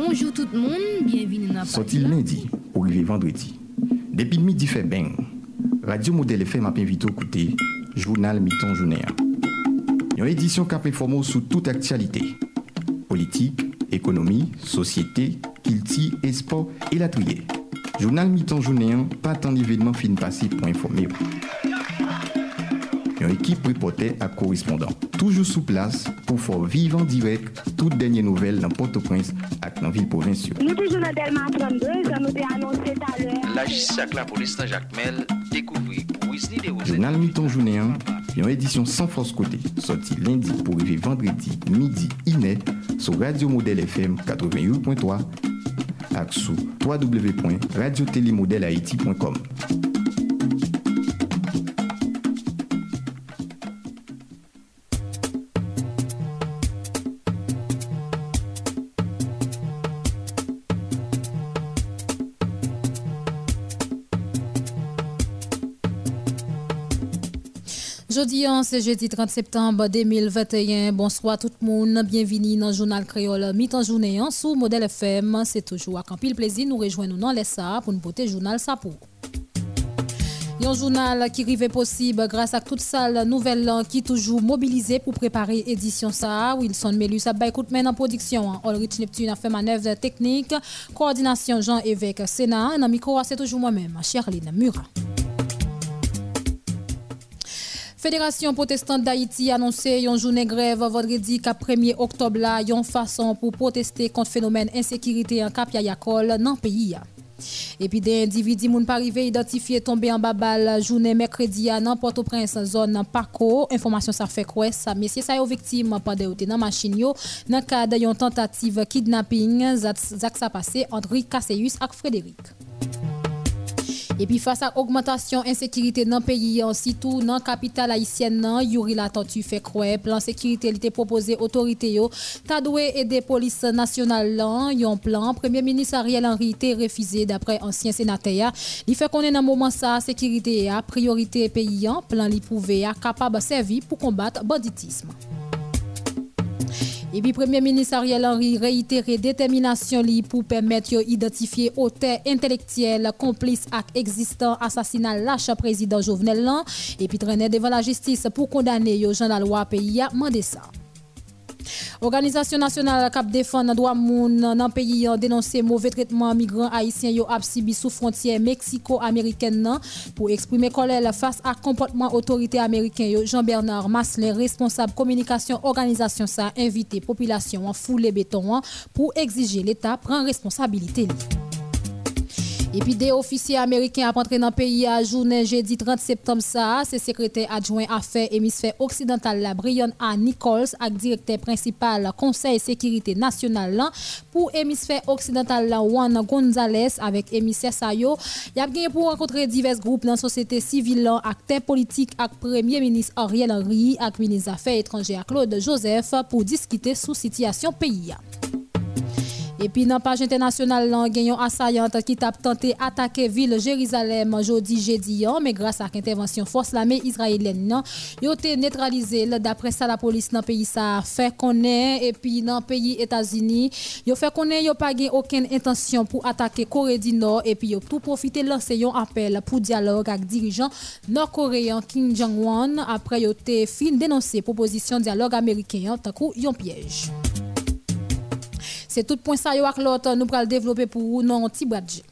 Bonjour tout le monde, bienvenue dans la Sorti lundi pour arriver vendredi. Depuis midi fait bang. Radio Modèle FM a invité à écouter Journal Mi-temps journée. Une édition qui informé sur toute actualité. Politique, économie, société, et sport et la trier. Journal Mi-temps journée, pas tant d'événements fin passé pour informer. Une équipe reporter à correspondant. Toujours sous place pour faire direct toutes dernières nouvelles dans Port-au-Prince nan vil provinsyo. Nou toujou nan Delman 32, jan nou te anonsè talè. La jissi ak la polis nan Jacquemel, dekouvri pou Wisni de Rosette. Jounal Miton Jounéan, yon edisyon san fos kote, soti lendi pou rive vendredi, midi, inè, sou Radio Model FM 88.3 ak sou www.radiotelemodelaiti.com. Hein, c'est jeudi 30 septembre 2021. Bonsoir tout le monde. Bienvenue dans le journal créole mi-temps journée sous modèle FM. C'est toujours un pile plaisir nous rejoindre dans les SA pour nous porter journal ça pour. Un journal qui arrive possible grâce à toute salle nouvelle qui toujours mobilisée pour préparer édition ça. Wilson Melus a écoute en production. Ulrich Neptune a fait manœuvre technique. Coordination Jean-Évêque Sénat. Dans micro, c'est toujours moi-même, Charline Murat. Fédération protestante d'Haïti a annoncé une journée grève vendredi 1er octobre là, une façon pour protester contre phénomène insécurité en Cap Yayakol dans le pays. Et puis des individus moun pas arrivé identifié tombé en babal journée mercredi à Port-au-Prince zone Paco. Information ça fait quoi ça messieurs ça victime pendant dans machine yo. Dans cadre d'une tentative kidnapping zak ça passé entre Cassius et Frédéric et puis face à l'augmentation insécurité dans le pays, surtout dans la capitale haïtienne, Yuri la tortue fait croire plan sécurité était proposé autorité yo, ta doué aider police nationale là, un plan premier ministre Ariel Henry était refusé d'après ancien sénateur. Il fait qu'on est dans moment ça sécurité a priorité paysan, plan li prouvé capable servir pour combattre banditisme. Ebi Premier Ministre Ariel Henry reitere determinasyon li pou permet yo identifiye ote intelektuel komplis ak existant asasina lache prezident Jovenel lan epi trene devan la jistis pou kondane yo jan la lwa peyi a mande sa. Organisation nationale cap défendre droit moun dans le pays a dénoncé mauvais traitement migrants haïtiens yo subi sous frontière mexico-américaine pour exprimer colère face à comportement autorité américain Jean-Bernard Maslin responsable communication organisation ça invité population en foulé béton pour exiger l'état prend responsabilité. Et puis Epi de ofisye Ameriken ap antre nan peyi a jounen jeudi 30 septem sa, se sekretè adjouen afer emisfer oksidental la Brian A. Nichols ak direktè prinsipal konsey sekirite nasyonal lan pou emisfer oksidental la Juan Gonzalez avek emisfer sayo. Yap genye pou renkontre divers group nan sosete sivil lan ak te politik ak premye minis Ariel Henry ak minis afer etranje a Claude Joseph pou diskite sou sityasyon peyi a. Et puis, dans la page internationale, il y a un assaillant qui a tenté d'attaquer la ville Jérusalem jeudi, jeudi, mais grâce à l'intervention force l'armée israélienne, il a été neutralisé. D'après ça, la police dans le pays a fait connaître. Et puis, dans le pays États-Unis, il a fait connaître qu'il pas aucune intention pour attaquer Corée du Nord. Et puis, il a tout profité de lancer un appel pour dialogue avec dirigeant nord-coréen Kim Jong-un. Après, il a été fin dénoncé proposition dialogue américain, tant un piège. C'est tout point ça yo ak l'autre nous pral développer pour vous non petit.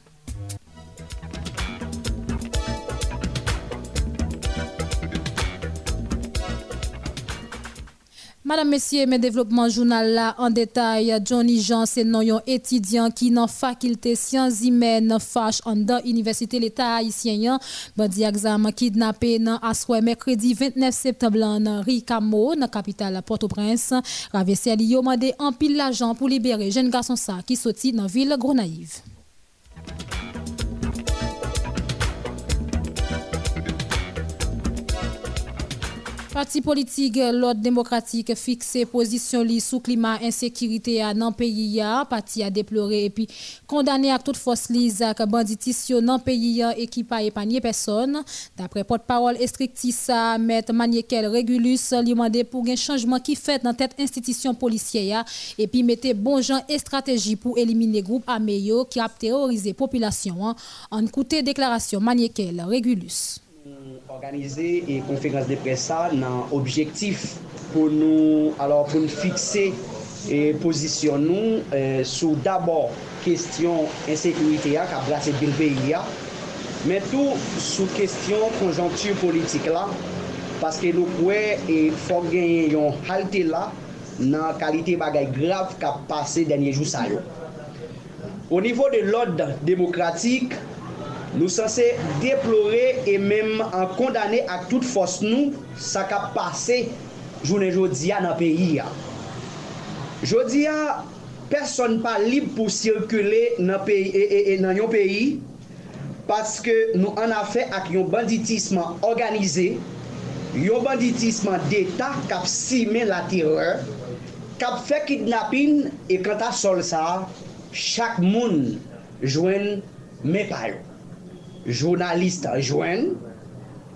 Madame, Messieurs, mes développements journal en détail. Johnny Jean, c'est un étudiant qui dans faculté sciences humaines fâche en dans université l'état haïtien. Bandi examen kidnappé dans mercredi 29 septembre dans Ricamo, dans capitale Port-au-Prince. Ravessel yo mandé en pile l'argent pour libérer jeune garçon ça qui sorti dans ville Gros-Naïve. Parti politique l'ordre démocratique fixé position li sous climat insécurité dans pays ya. Parti a déploré et puis condamné à toute force li ak banditisme dans pays et qui pas épargné personne. D'après porte-parole Estrictissa maître Maniekel Régulus li mandé pour un changement qui fait dans tête institution policière et puis mettez bon gens et stratégie pour éliminer groupe armé qui a terrorisé population. En écouter déclaration Maniekel Régulus Organize e konferans de presa nan objektif pou nou, alor pou nou fikse e posisyon nou eh, sou dabor kestyon ensekurite ya ka brase bilbe ya, men tou sou kestyon konjontu politik la, paske nou kwe e fok genyen yon halte la nan kalite bagay grav ka pase denye jou sa yo. O nivou de l'od demokratik, Nou sanse deplore e menm an kondane ak tout fos nou sa ka pase jounen jodia nan peyi ya. Jodia, person pa lib pou sirkule nan, peyi, e, e, e, nan yon peyi paske nou an afe ak yon banditisman organize, yon banditisman d'Etat kap sime la tireur, kap fe kidnapin e kanta sol sa, chak moun jwen me payo. jounalist jwen,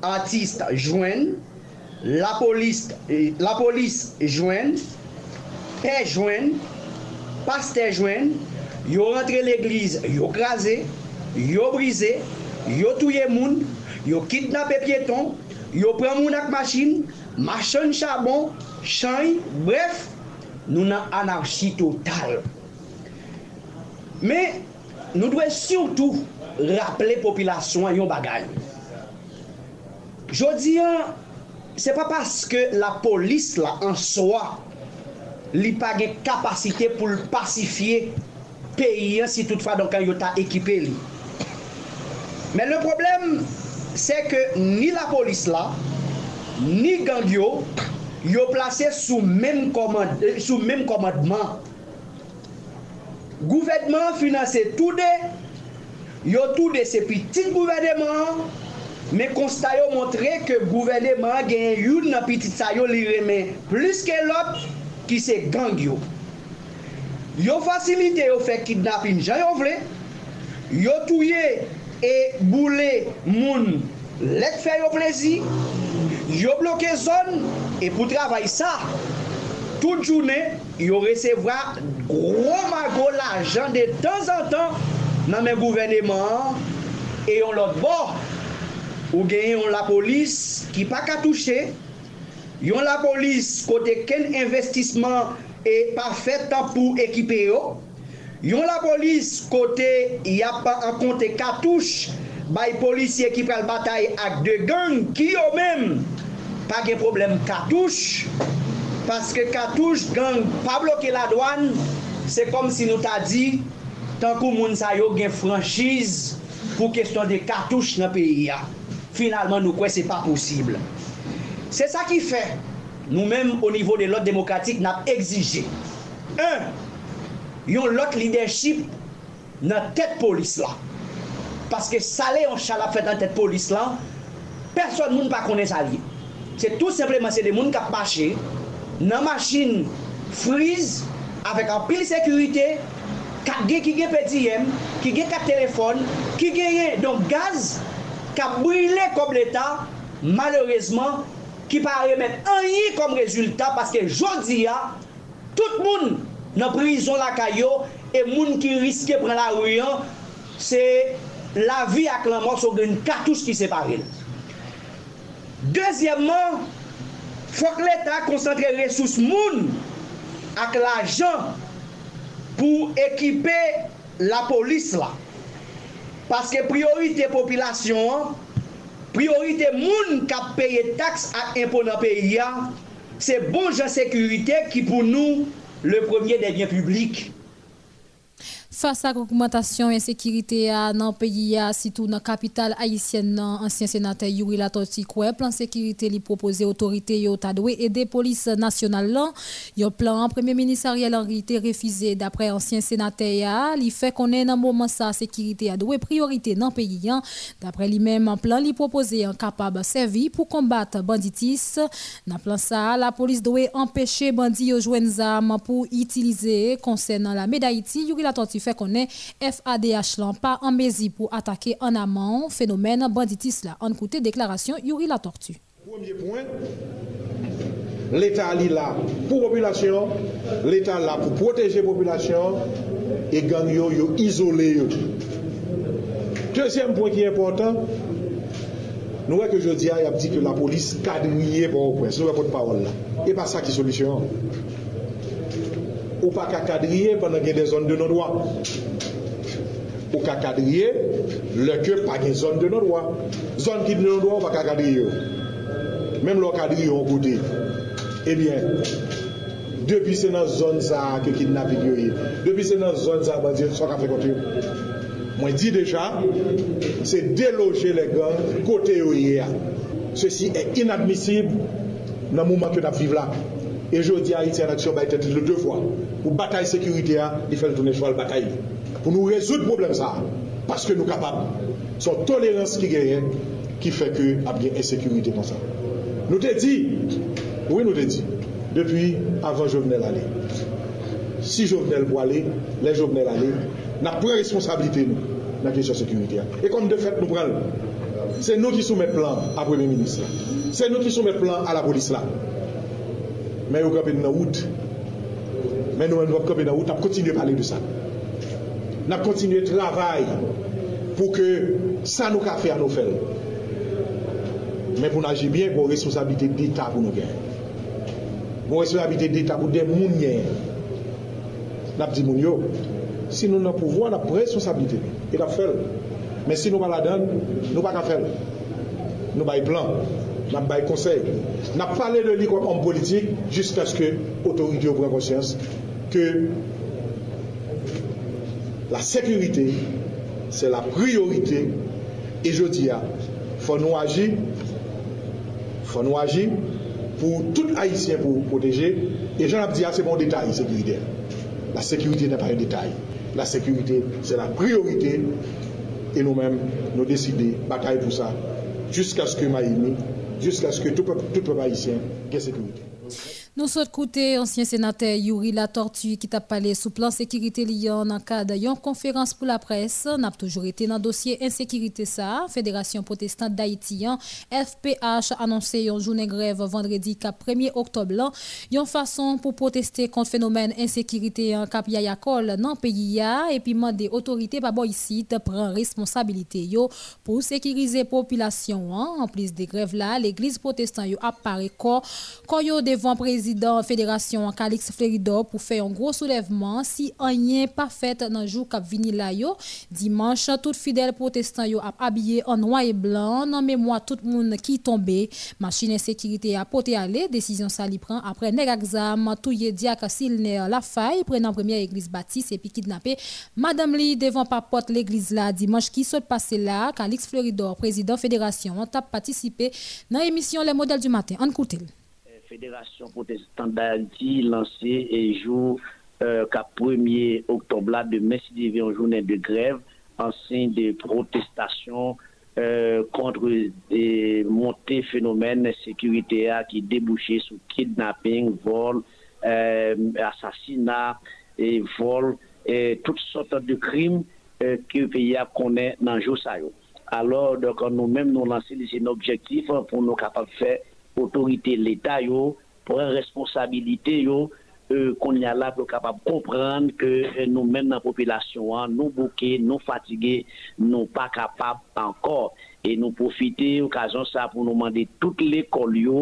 artist jwen, la polis jwen, pe jwen, paste jwen, yo rentre l'eglize, yo krasè, yo brise, yo touye moun, yo kidnapè pieton, yo pren moun ak machin, machin chabon, chay, bref, nou nan anarchi total. Me, nou dwe surtout rappele popilasyon yon bagay. Jodi an, se pa paske la polis la an soa li pa gen kapasite pou l pacifiye peyi an si toutfa donkan yon ta ekipe li. Men le problem se ke ni la polis la, ni gangyo, yo plase sou menm komadman. Gouvedman finanse tout de yo tou de se pitit gouvernement, me konsta yo montre ke gouvernement gen yon nan pitit sa yo li remen plus ke lot ki se gang yo. Yo fasilite yo fe kidnapin jan yo vle, yo touye e boule moun let fe yo plezi, yo bloke zon, e pou travay sa, tout jounen yo resevwa gro mago la jan de tan zan tan nan men gouveneman, e yon lot bo, ou gen yon la polis ki pa ka touche, yon la polis kote ken investisman e pa fet tan pou ekipe yo, yon la polis kote ya pa an konte ka touche, bay polisye ki pral batay ak de gang ki yo men pa gen problem katouche paske katouche gang pa bloke la douane se kom si nou ta di Tankou moun sa yo gen franchise pou keston de kartouche nan peyi ya. Finalman nou kwen se pa posible. Se sa ki fe, nou menm o nivou de lot demokratik nap exije. Un, yon lot leadership nan tet polis la. Paske sale yon chalap fet nan tet polis la, person moun pa konen sali. Se tout sepleman se de moun kap mache, nan maschine friz, avek an pil sekurite, gen ki gen peti yem, ki gen kat telefon, ki gen gen, don gaz, ka brile kom l'Etat, malourezman, ki pa remen anyi kom rezultat, paske jodi ya, tout moun nan prizon la kayo, e moun ki riske pren la ruyan, se la vi ak lan mons ou gen katouche ki separe. Dezyemman, fok l'Etat konsantre resous moun, ak la jan, pou ekipe la polis la. Paske priorite popilasyon an, priorite moun kap peye taks ak impon nan peyi an, se bon jan sekurite ki pou nou le premier debyen publik. Face à l'augmentation de l'insécurité dans le pays, surtout dans la capitale haïtienne, ancien sénateur Yuri Latorti, le plan sécurité lui proposé autorité et aider police nationale. Le plan premier ministre Ariel Henry refusé d'après ancien sénateur. Il fait qu'on est dans moment ça sécurité a doué priorité dans le pays. D'après lui-même, un plan lui proposé capable de servir pour combattre banditisme. Dans plan ça, la police doit empêcher bandits de joindre armes pour utiliser concernant la médaille Yuri Latorti fait qu'on est FADH là pas en mesure pour attaquer en amont phénomène banditisme là. En côté déclaration Yuri la tortue. Premier point, l'État est là pour la population, l'État là pour protéger la population et gang yo, yo isolé Deuxième point qui est important, nous voyons que je dis, a dit que la police quadrillée pour au point. C'est notre parole là. Et pas ça qui est solution ou pa kakadriye panan gen de zon de non wap. Ou kakadriye, le ke pa gen zon de non wap. Zon ki de non wap, ou pa kakadriye yo. Mem lo kadriye ou kote. Ebyen, depi se nan zon sa ke kidnapik yo ye. Depi se nan zon sa bandye, so ka frekote yo. Mwen di deja, se deloje le gang kote yo ye ya. Se si e inadmisib nan mouman ke nap vive la. Et je dis à Haïti en action, bah, être deux fois. Pour bataille sécurité, il faut tourner sur la bataille. Pour nous résoudre le problème, ça. Parce que nous sommes capables. C'est la tolérance qui gagne qui fait que y a insécurité comme ça. Nous te dit, oui, nous te dit, depuis avant Jovenel aller. Si Jovenel pour aller, les Jovenel aller, nous avons responsabilité nous, dans la question de sécurité. Et comme de fait, nous prenons, c'est nous qui soumettons plan à Premier ministre. C'est nous qui soumettons plan à la police là men yo kapè nan wout, men nou an wap kapè nan wout, ap kontinye pale de sa. Nap kontinye travay pou ke sa nou ka fè an nou fèl. Men pou nan jibyen, pou bon responsabilite d'Etat pou nou gen. Pou responsabilite d'Etat pou den moun gen. Nap di moun yo, si nou nan pouvo, nap responsabilite. E nap fèl. Men si nou pa la dan, nou pa ka fèl. Nou bay plan. N'a pas conseil. N'a parlé de lui comme homme politique jusqu'à ce que l'autorité prenne conscience que la sécurité, c'est la priorité. Et je dis, il faut nous agir, faut nous agir pour tout Haïtien pour protéger. Et j'en ai dit, c'est bon détail sécurité. La sécurité n'est pas un détail. La sécurité, c'est la priorité. Et nous-mêmes, nous décidons de batailler pour ça jusqu'à ce que Maïmi jusqu'à ce que tout peuple, tout peuple haïtien ait sécurité. Nous sommes écouter ancien sénateur Yuri Latortue qui t'a parlé sous plan sécurité lié le cadre conférence pour la presse. N'a toujours été dans le dossier insécurité ça. Fédération protestante d'Haïti, FPH annoncé une journée grève vendredi 1er octobre. Une façon pour protester contre le phénomène insécurité en cap Yayakol dans le pays et puis demander autorités par ici de prendre responsabilité yo pour sécuriser la population. En plus des grèves là, l'église protestante apparaît quand devant président président fédération Calix Flerido pour faire un gros soulèvement si rien pas fait dans jour cap vini là dimanche tout fidèle protestant yo a habillé en noir et blanc. Dans mémoire tout le monde qui tombé. Machine sécurité a porté aller. Décision ça li prend. Après nèg exam touye diak Silner la faille. Prenant première église baptiste et puis kidnappé madame li devant pas porte l'église là. Dimanche qui se passé là? Calix Flerido président fédération a participé dans l'émission les modèles du matin. En écoute Fédération protestante d'Haïti lancé et jour euh, qu'à 1er octobre là, demain, si en journée de grève, en signe de protestation euh, contre des montées phénomènes de sécurité à, qui débouchaient sur kidnapping, vol, euh, assassinat et vol, et toutes sortes de crimes euh, que le pays a connaît dans le jour. Alors, donc, nous-mêmes, nous lançons un objectif pour nous capables de faire otorite l'Etat yo, pren responsabilite yo, euh, kon ya euh, la pou kapab kompran ke nou men nan popilasyon an, nou bouke, nou fatige, nou pa kapab ankor. E nou profite okajon sa pou nou mande tout l'ekol yo,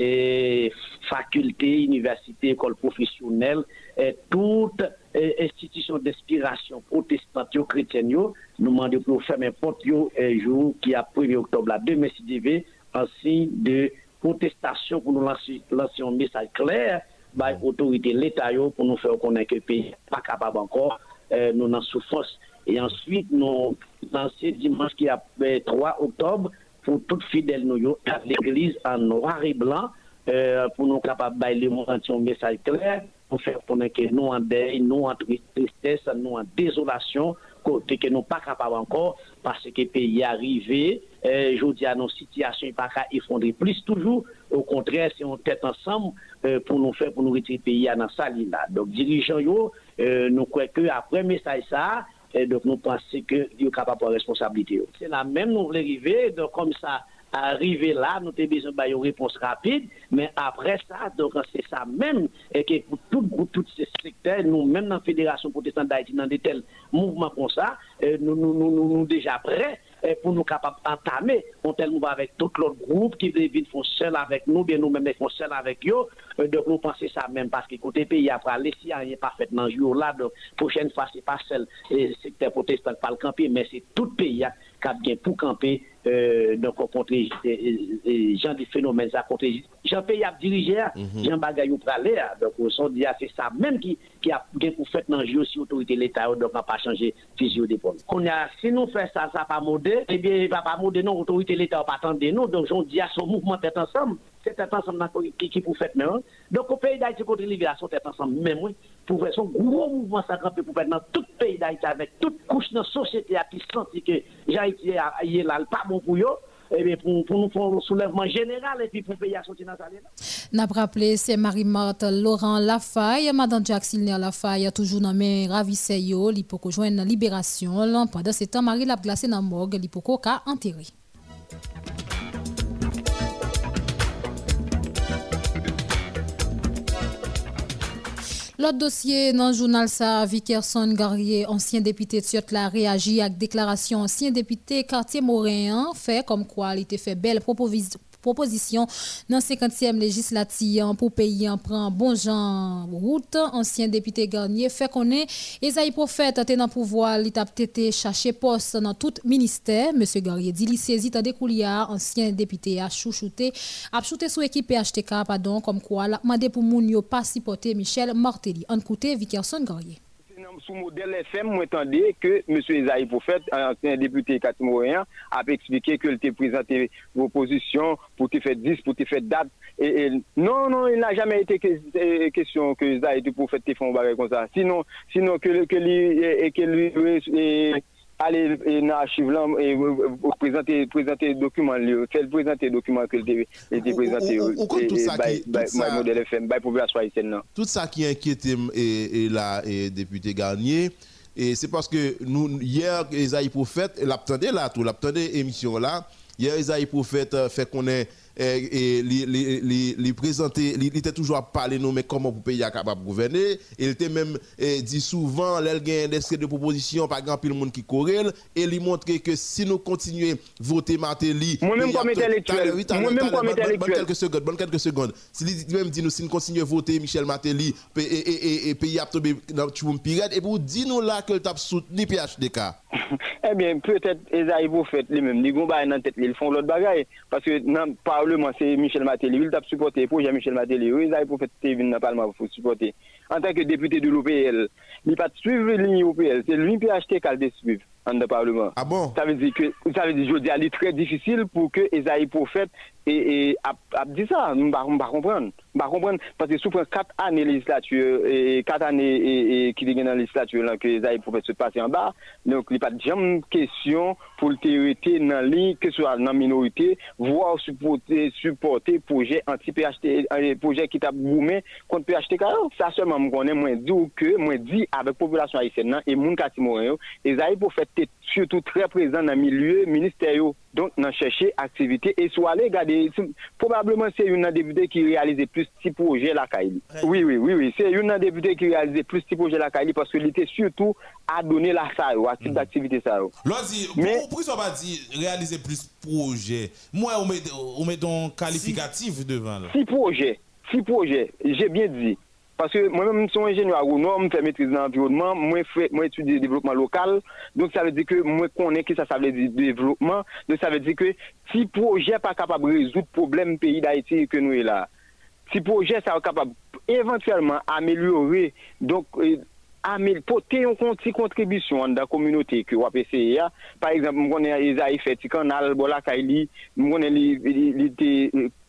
eh, fakulte, universite, ekol profisyonel, eh, tout eh, institisyon d'inspirasyon protestantyo, kretyenyo, nou mande pou ferme pot yo jou ki apri 8 oktob la 2 mesidive ansi de protestasyon pou nou lansi yon mesaj kler bay mm. otorite l'Etat yo pou nou fè ou konen ke peyi pa kapab ankor eh, nou nan soufos. E answit nou lansi dimanche ki apè 3 oktob pou tout fidèl nou yo at l'Eglise an noir et blanc eh, pou nou kapab bay lè moun lansi yon mesaj kler pou fè ou konen ke nou an dey, nou an tristesse, nou an dezolasyon kote ke nou pa kapab ankor, pase ke peyi arive, eh, jodi anon sityasyon pa ka effondre plis toujou, ou kontre se yon tèt ansam eh, pou nou fè pou nou ritri peyi anan salina. Dok dirijan yo, eh, nou kweke apre mesay sa, eh, dok nou panse ke yo kapab an responsabilite yo. Se la men nou vle rive, dok kom sa, arriver là, nous avons besoin d'une réponse rapide, mais après ça, c'est ça même, et que pour tout groupe, tous ces secteurs, nous, même dans la Fédération protestante d'Haïti, dans des tels mouvements comme ça, euh, nous, nous, nous, nous, déjà prêts euh, pour nous capables d'entamer un tel mouvement avec tout l'autre groupe qui viennent font seul avec nous, bien nous-mêmes font seul avec eux. Euh, donc nous pensons ça même parce que côté pays après les si rien pas fait dans jour là, donc prochaine fois c'est pas seul le secteur protestant qui le camper, mais c'est tout pays qui a bien pour camper Euh, nan kon kontre jan di fenomen sa kontre jan pe yap dirije a mm -hmm. jan bagay ou prale a son di a se sa menm ki, ki ap gen pou fet nan jyo si otorite l'Etat yo don pa pa chanje fizyo depon kon ya se nou fe sa sa pa mode ebyen eh pa pa mode non otorite l'Etat yo pa tende nou don jan di a son mouvment et ansam c'est tête ensemble qui qui pour faire maintenant donc au pays d'Haïti contre l'immigration tête ensemble même pour faire son gros mouvement ça pour faire dans tout le pays d'Haïti avec toute couche de la société qui senti que Haïti est là pas bon pour eux eh pour, pour, nous faire un soulèvement général et puis pour payer à sortir dans N'a rappelé, c'est Marie-Marthe Laurent Lafaye, Madame Jacques Silner Lafaye, toujours dans mes ravissés, il peut joindre libération. Pendant ce temps, Marie l'a glacé dans la morgue, il peut enterré. L'autre dossier dans le journal ça, Vickerson Garrier, ancien député de a réagi à la déclaration. Ancien député quartier Morin, fait comme quoi il était fait belle proposition proposition dans 50e législative pour payer en prend bon Jean route. Ancien député Garnier fait connaître Esaïe Prophète était dans pouvoir il a été chercher poste dans tout ministère. Monsieur Garnier dit il saisit des ancien député a chouchouté a chouté sous équipe PHTK pardon comme quoi la demandé pour moun yo pas supporter Michel Martelly. En côté Vickerson Garnier sous modèle FM, moi entendais que M. Esaïe Prophète, ancien député Katimoréen, a expliqué que t'a présenté vos positions pour te faire 10, pour te faire date. Non, non, il n'a jamais été question que Esaïe Prophète te font comme ça. Sinon, sinon que lui, que lui, aller dans l'archive là et présenter présenter document faire présenter document que était présenté par modèle FM population haïtienne tout ça qui inquiète et la député Garnier. Et c'est parce que nous hier Esaïe Prophète l'attendait là tout l'attendait émission là. Hier Esaïe Prophète fait qu'on est et les présenter, il était toujours à parler nous, mais comment pour pays capable de gouverner. Il était même dit souvent, y a des de propositions, par exemple, le monde qui corrèle, et il montrer que si nous continuons à voter Martelly, moi-même comme intellectuel, moi-même comme intellectuel, quelques secondes, bonne quelques secondes. Si même dit nous, si nous continuons à voter Michel Martelly, et pays a tombé dans pirate, et vous dites nous là que le tape soutenu PHDK. Ebyen, eh pwetet Ezaï Bofet li menm, li goun bay nan tet li, li fon lot bagay. Paske nan parleman se Michel Matéli, li tap supporte pou jan Michel Matéli, ou Ezaï Bofet te vin nan palman pou supporte. En tant que député de l'OPL, il pas suivre la ligne OPL, c'est lui qui a qu'elle suivre en le Parlement. Ah bon? Ça veut dire que, ça veut dire, je dis, est très difficile pour que Esaïe Prophète et, et a, a dit ça, on va, on va comprendre. Comprendre, parce que souffrant 4 années législature, et 4 années et, et, qui dans la législature, là, que Esaïe Prophète se passe en bas, donc il n'y a pas de jamais question pour le théorité dans ligne, que ce soit dans la minorité, voire supporter, supporter projet anti-PHT, euh, projet qui t'a boumé contre PHTK. Ça seulement, je connais moins dit que, moi dit avec la population haïtienne, et mon Katimoréen, Esaïe Prophète est surtout très présent dans le milieu ministériel. Donc, on cherché activité et soit allé regarder, probablement c'est une député qui réalisait plus de projets la Kaili. Oui, oui, oui, oui, c'est une député qui réalisait plus de projets la Kaili parce qu'il était surtout à donner la salle, à type mhm. d'activité ça. Mais, pourquoi ça va dire réaliser plus de projets Moi, on met, on met donc qualificatif devant. Là? Six projets, six projets, j'ai bien dit. Paske mwen mwen son enjenyo agounom, mwen fè mètriz nan environnement, mwen fè, mwen etudie devlopman lokal, donk sa vè di ke mwen konen ki sa sa vè di devlopman, donk sa vè di ke ti proje pa kapab rezout problem peyi da iti ke nou e la. Ti proje sa wè kapab eventuellement amelyore, donk... amel pote yon konti kontribisyon da kominote ki wap eseye ya. Par exemple, mwen konen Eza Ife, ti kan al bola ka li, mwen konen li, li, li te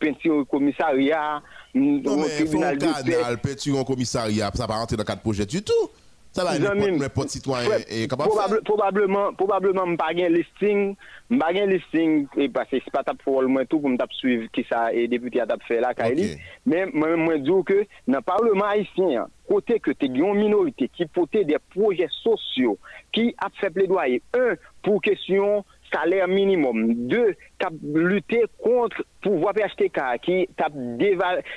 pensi komisari ya, komisariya, mwen tribunal de pe. Kanal, penti yon komisariya, sa pa rentre nan kat projet du tout. Sa va yon repot sitwanyen e kapap fè? Probableman m bagen listing, bagen listing, e pase si pa tap fòl mwen tou pou m tap suiv ki sa e deputi a tap fè la ka e li. Men mwen djou ke nan parleman haisyen, kote ke te gyon minorite ki pote de proje sosyo ki ap fè ple doye. Un, pou kesyon salaire minimum. Deux, kap lutter contre pouvoir PHTK qui tap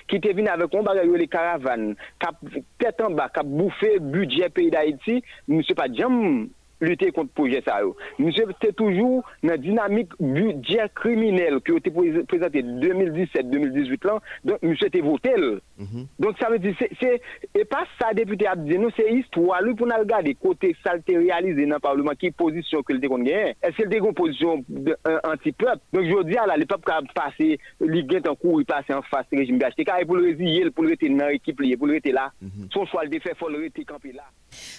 qui venu avec bagage les caravanes, kap tête en bas, kap bouffer budget pays d'Haïti, monsieur pas jamais lutter contre projet ça Monsieur c'était toujours dans dynamique budget criminel qui a été présenté 2017-2018 là. Donc monsieur était voté. Mhm. Donc ça veut dire c'est et pas ça député a dit nous c'est histoire lui pour nous regarder côté ça réalisé dans le parlement qui position que le décon Est-ce le une position anti-peuple? Donc je dis à la peuple qui a passé ligue en cours il passe en face du régime BHTK et pour le résilier pour le rester dans l'équipe pour le rester là. Mhm. Son choix de faire faut le rester campé là.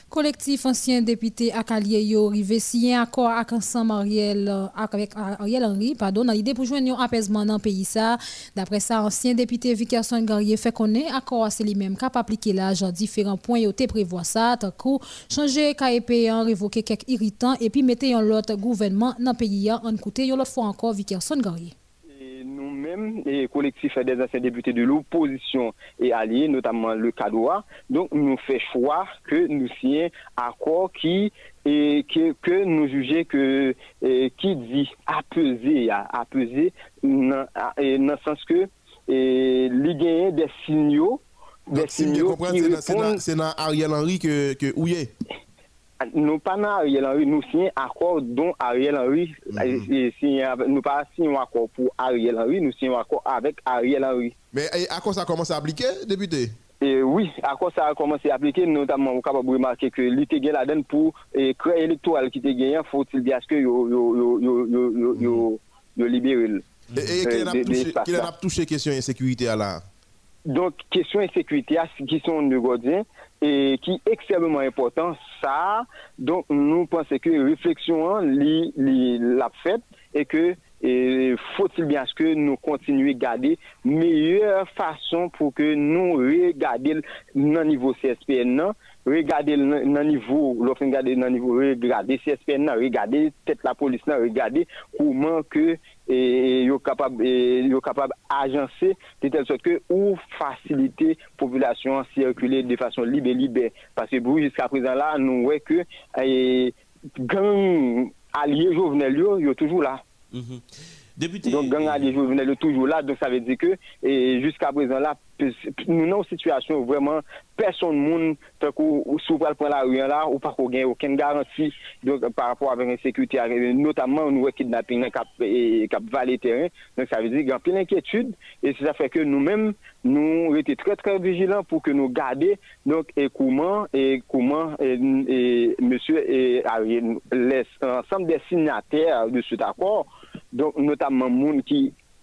Collectif ancien député Akalié yo rivé signé accord avec ensemble Ariel euh, avec Ariel Henry pardon dans l'idée pour joindre un apaisement dans pays ça d'après ça ancien député Vickerson Garrier fait connaître accord c'est lui-même cap appliquer genre différents points yo te prévoit ça tant changer KEP révoquer quelques irritants et puis mettre un autre gouvernement dans pays en côté l'autre fois encore Vickerson Garrier. Nous-mêmes, les collectifs des anciens députés de l'opposition et alliés, notamment le CADOA, donc nous fait choix que nous signions accord qui et que, que nous jugeons que qui dit apaiser, apaiser dans le sens que il y a des signaux des signaux qui c'est dans Ariel Henry que, que où est? Nous pas Ariel Henry, nous signons accord dont Ariel Henry, mm nous pas signons accord pour Ariel Henry, nous signons accord avec Ariel Henry. Mais à quoi ça a commencé à appliquer, député? Et oui, à quoi ça a commencé à appliquer, notamment, on capable remarquer que l'ité la donne pour créer électoral qui était gagné, faut-il dire que yo libéré. Et qui a touché question insécurité à la Donc, question insécurité, qui sont de Godin, et qui est extrêmement important, ça, donc nous pensons que réflexion l'a fait et que E faut-il bien que nous continuions à garder meilleure façon pour que nous regardions le niveau CSPN, non? regarder le niveau, l'offre regarder le niveau, regarder CSPN, non? regarder peut-être la police, non? regarder comment que et sont capables capable agencer de telle sorte que ou faciliter population circuler de façon libre et libre parce que jusqu'à présent là nous voyons que gang alliés Jovenel yo, yo toujours là mm donc gang alliés jovenel yo toujours là donc ça veut dire que jusqu'à présent là nous sommes en situation vraiment personne monde sous le point la rue ou pas gagner aucune garantie donc par rapport avec l'insécurité notamment nous kidnapping cap cap valet terrain. Donc ça veut dire a plein d'inquiétude et ça fait que nous-mêmes nous étions très très vigilants pour que nous gardions donc et comment et comment et, monsieur et l'ensemble des signataires de cet accord. Donc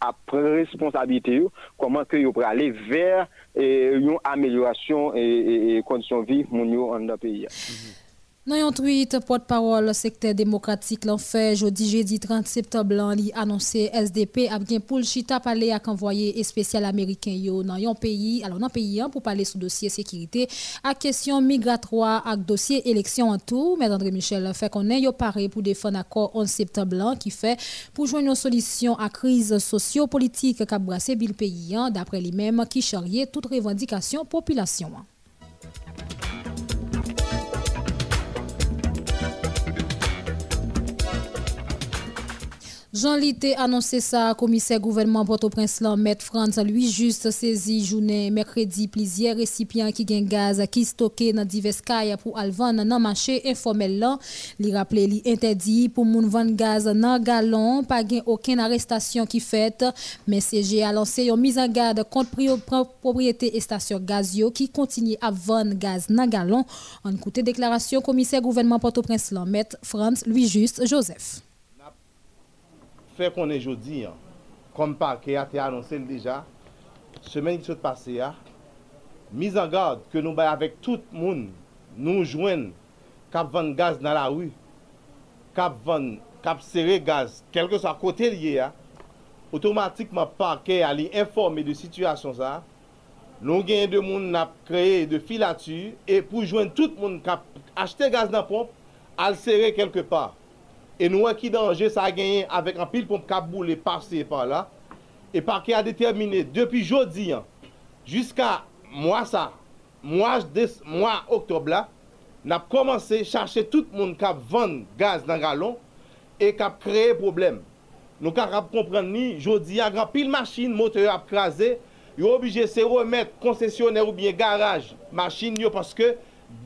ap pren responsabilite yo, koman ke yo prale ver e, yon ameliorasyon e, e, e kondisyon vi moun yo an da peyi ya. Mm -hmm. Dans un tweet, porte-parole secteur démocratique l'en fait jeudi jeudi 30 septembre l'an annoncé SDP a bien chita parler avec envoyé spécial américain dans un pays alors dans pays hein, pour parler sur dossier sécurité à question migratoire avec dossier élection en tout mais André Michel fait qu'on est yo paré pour défendre accord 11 septembre qui fait pour joindre une solution à crise socio-politique qu'a brassé le pays hein, d'après lui-même qui charriait toute revendication population. Jean Lité annoncé ça, commissaire gouvernement Port-au-Prince, Maître France, lui juste saisi journée mercredi plusieurs récipients qui gagnent gaz qui stocké dans divers cailles pour alvan dans marché informel là. Li rappelé li interdit pour moun vendre gaz dans galon, pas aucune arrestation qui fait, mais CG a lancé une mise en garde contre propriété et station gazio qui continue à vendre gaz dans galon. En côté déclaration commissaire gouvernement Port-au-Prince, Maître France, lui juste Joseph. fè konen jodi kom pa ke a te anonsel deja, semen ki sot pase ya, miz an gade ke nou bay avèk tout moun, nou jwen kap van gaz nan la ou, kap van, kap sere gaz, kelke sa kote liye ya, otomatikman pa ke a li informe de situasyon sa, nou gen de moun nap kreye de filatur, e pou jwen tout moun kap achete gaz nan pomp, al sere kelke pa. E nou an ki danje sa genyen avèk an pil pomp kap boule pase pa la. E parke a determine depi jodi an, jiska mwa sa, mwa, des, mwa oktob la, nap komanse chache tout moun kap vande gaz nan galon e kap kreye problem. Nou kap kap kompren ni, jodi an, gran pil machin moteur ap kraze, yo obije se remet konsesyonè ou bien garaj machin yo paske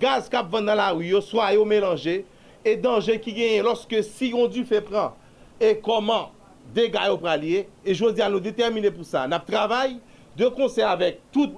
gaz kap vande nan la ou yo, swa yo melange, e danje ki genye loske si yon du fe pran e koman dega yo pralye e jodi an nou determine pou sa nap travay de konser avek tout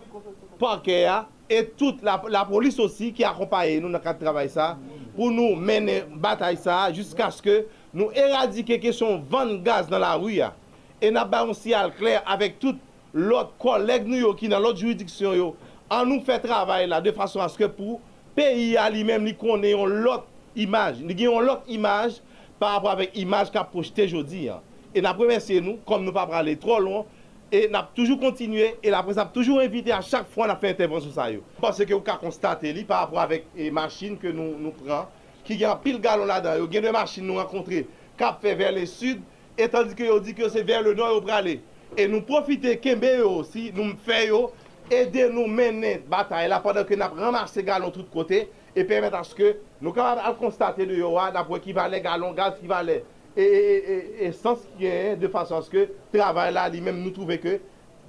parke ya e tout la, la polis osi ki akompaye nou nan kat travay sa pou nou mene batay sa jiska sk nou eradike kesyon van gaz nan la ruya e nap baron si al kler avek tout lot koleg nou yo ki nan lot juridiksyon yo. An nou fe travay la de fason aske pou peyi a li mem li konen yon lot imaj, nou gen yon lot imaj par rapport avèk imaj ka projete jodi. E na premense nou, kom nou pa prale tro lon, e nap toujou kontinue, e la prens ap toujou evite a chak fwa na fè intervensyon sa yo. Pase ke ou ka konstate li par rapport avèk e machin ke nou, nou pran, ki gen pil galon la dan, yo gen de machin nou akontre, kap fe ver le sud, etan di ke yo di ke se ver le nor yo prale. E nou profite kembe yo osi, nou mfe yo, ede nou menen batay la padan ke nap remarse galon tout kote, et permettre à ce que nous capables de constater de yoa d'après qui valait galon gaz qui valait. Et, et, et, et sans qui est de façon à ce que travail là lui-même nous trouver que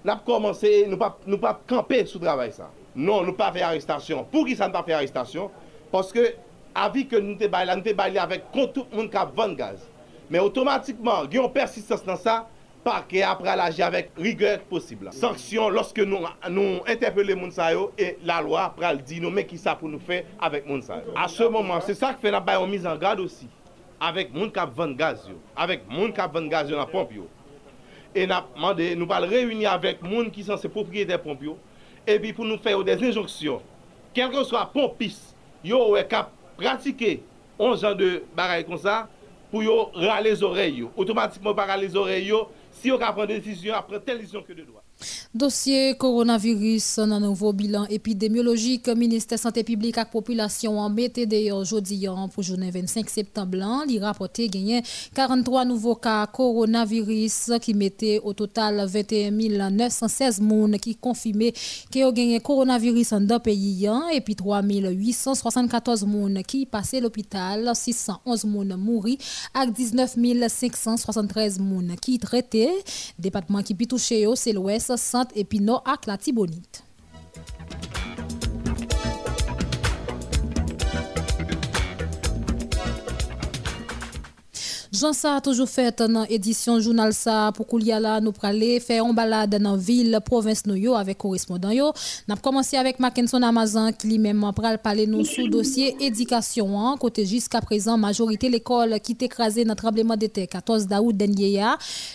n'a commencé nous pas nous pas camper sous travail ça. Non nous pas faire arrestation. Pour qui ça ne pas faire arrestation? Parce que avis que nous te bail nous te bail avec contre tout le monde qui vend gaz. Mais automatiquement il y a une persistance dans ça parquet après l'agir avec rigueur possible. Sanction lorsque nous, nous interpellons Mounsayo et la loi pral dit nous mais qui ça pour nous faire avec Mounsayo. À ce moment, c'est ça qui fait la baille en mise en garde aussi. Avec moun kap vend gaz yo, avec moun kap vend gaz yo nan pompe yo. Et n'a demandé, nous allons réunir avec moun qui sont ses propriétaires pompe yo et puis pour nous faire des injonctions. Quel que soit pompiste, yo est cap pratiquer 11 ans de bagaille comme ça pour yo râler les oreilles yo. Automatiquement par les oreilles yo, si yo ka pren desisyon apre tel disyon ke de doa. Dossier coronavirus nan nouveau bilan épidémiologique, ministère santé publique et population en BTD aujourd'hui pour journée 25 septembre, il rapporté gagné 43 nouveaux cas coronavirus qui mettaient au total 21 916 personnes qui confirmaient qu'ils ont gagné coronavirus dans le pays et puis 3 874 personnes qui passaient l'hôpital, 611 personnes mourent et 19 573 personnes qui traitaient. Département qui touché, c'est l'Ouest centre et puis non Jean ça a toujours fait dans édition journal ça pour qu'il y a là nous praler faire une balade dans ville province nous avec correspondant yo. N'a commencé avec Mackinson Amazon qui lui-même pral parler nous sous dossier éducation hein. côté jusqu'à présent majorité l'école qui écrasée dans tremblement de terre 14 d'août dernier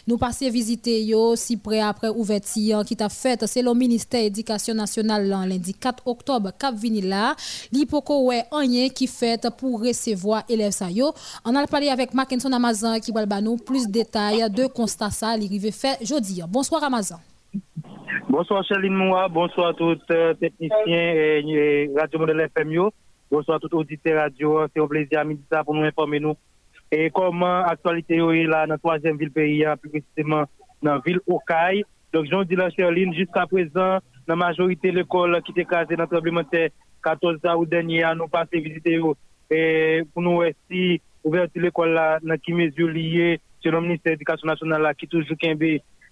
nous passer visiter yo si près après ouverture qui t'a fait c'est le ministère éducation nationale lundi 4 octobre cap vini là li poko ouais qui fait pour recevoir élèves ça yo on a parlé avec Mackinson Amazon Ramazan qui va nous plus de détails de constat ça l'arrivée fait jeudi. Bonsoir Ramazan. Bonsoir Charline Moua, bonsoir tous les euh, techniciens et Radio Modèle FM. Bonsoir tous les auditeurs radio. C'est un plaisir à midi pour nous informer nous. Et comment l'actualité est là dans la troisième ville pays, hein, plus précisément dans la ville Okaï. Donc, j'en dis la Charline, jusqu'à présent, la majorité de l'école qui était casée dans le tremblement 14 août dernier, nous passons visiter et pour nous aussi ouverture l'école là, dans qui mesure liée, selon le ministère de l'Éducation nationale là, qui toujours qu'un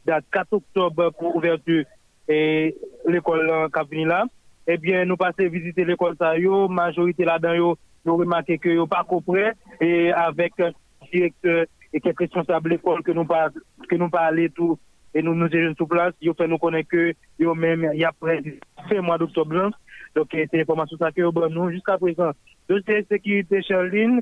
date 4 octobre pour ouverture et l'école euh, qui là. Eh bien, nous passons visiter l'école ça, yo, majorité là-dedans, yo, nous remarquons que yo pas compris, et avec euh, directeur et quelques responsables de l'école que nous pas, que nous pas allé tout, et nous nous sommes sur place, yo fait nous connaître que yo même, il y a près de mois d'octobre, donc c'est l'information ça que yo, bon, nous, jusqu'à présent. Dossier sécurité, Charline,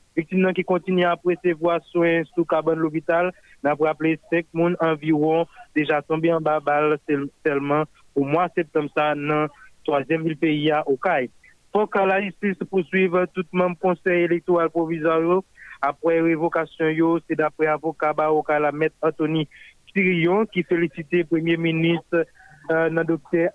Victime nan ki kontini apre se vwa soen sou kaban l'obital, nan pou aple sek moun anviron deja tombe an ba bal sel, selman ou mwa septem sa nan 3e vil peyi ya Okay. Fok a la jistis pousuiv tout mem konsey elektoral provizoryo apre revokasyon yo, se dapre avoka ba Okay la met Anthony Sirion ki felicite Premier Ministre euh, nan dokte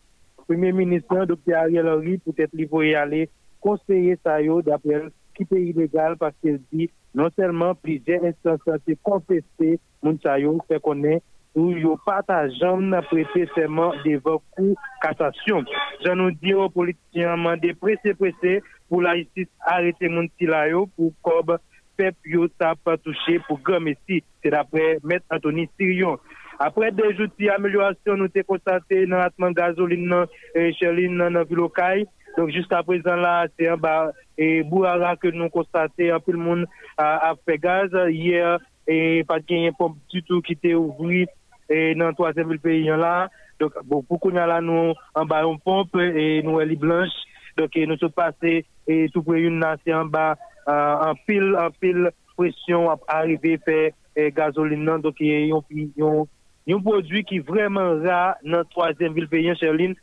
Premier Ministre nan dokte Ariel Henry pou tèt li voye ale konseye sa yo dapre ki pe ilegal paske di non selman plije instansan se konfese moun chayon se konen ou yo patajan nan prete seman devan kou katasyon. Jan nou di yo politisyen mande prese prese pou la isis arete moun tila yo pou kob pep yo sa pa touche pou gom esi. Se dapre met Anthony Sirion. Apre de jouti ameliorasyon nou te konstate nan atman gazolin nan eh, chelin nan vilokay, Donc jusqu'à présent là, c'est un bar et bourrara que nous constatons. Un peu le monde a, a fait gaz. Hier et pas de gagne pompe du tout qui était ouvri. Et dans troisième ville pays là. Donc bon, pour qu'on a là nous en bas on pompe et nous elle est blanche. Donc et nous sommes passés et tout près une là c'est en bas en pile en pile pression à arriver faire euh, gazoline non donc ils ont un produit qui est vraiment rare dans troisième ville pays Cherline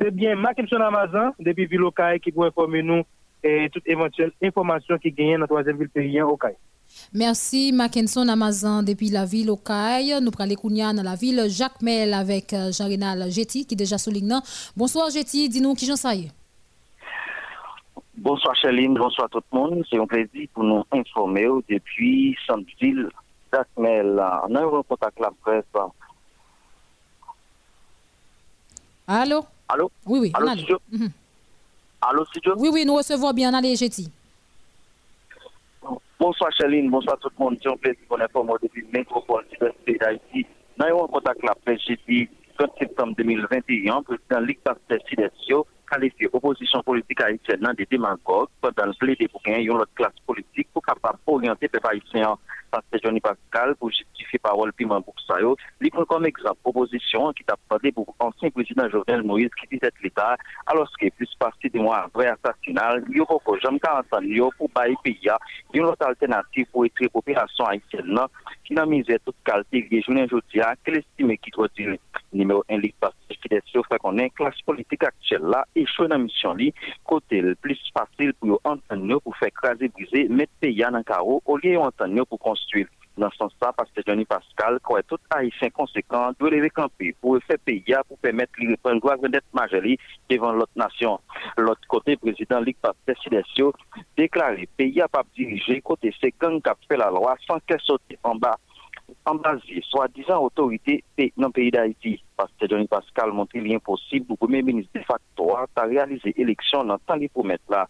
C'est bien Mackinson Amazon, depuis Villocaille, qui peut informer nous et toute éventuelle information qui gagne dans le troisième ville pays au CAI. Merci Mackinson Amazon depuis la ville au CAI. Nous prenons les dans la ville Jacques Mel avec euh, Jean-Renal Getty qui est déjà souligné. Bonsoir Getty, dis-nous qui j'en sais. Bonsoir Chéline, bonsoir tout le monde. C'est un plaisir pour nous informer depuis Sainte-Ville, Jacques Mel. On a un contact la presse. Allô? Allô? Oui, oui. Allô, studio? Mhm. Allô, studio? Oui, oui, nous recevons bien. Allez, Getty. Bonsoir Chéline, bonsoir tout le monde. C'est un plaisir qu'on informe depuis le métropole de d'Haïti. Nous avons un contact la presse jeudi 30 septembre 2021, le président Ligue Pasteur Sidesio qualifié opposition politique haïtienne dans des démagogues pendant le plaidé pour gagner autre classe politique pour capable orienter les haïtiens parce que Johnny Pascal pour justifier parole piment pour ça il comme exemple opposition qui t'a parlé pour ancien président Jovenel Moïse qui dit l'État alors que plus parti de mois après assassinat il y a encore jamais entendu pour bailler pays une autre alternative pour être population haïtienne qui n'a mis toute qualité de journée aujourd'hui qu'elle estime qui doit dire numéro 1 ligue parce que sûr fait qu'on est classe politique actuelle là et chaud dans mission li côté le plus facile pour entendre pour faire craser briser mettre pays dans carreau au lieu d'entendre pour construire dans ce sens-là, parce que Johnny Pascal, quoi, tout haïtien conséquent, doit les camper pour faire pays, pour permettre de prendre droit d'être majeur devant l'autre nation. L'autre côté, président Ligue Pasteur Sidesio déclaré pays a pas dirigé côté ces gangs qui fait la loi sans qu'elle sorte en bas ambasye, swa dizan otorite pe nan peyi d'Haïti. Paste Johnny Pascal montre li imposib pou premier ministre de facto a ta realize eleksyon nan tan li pou met la.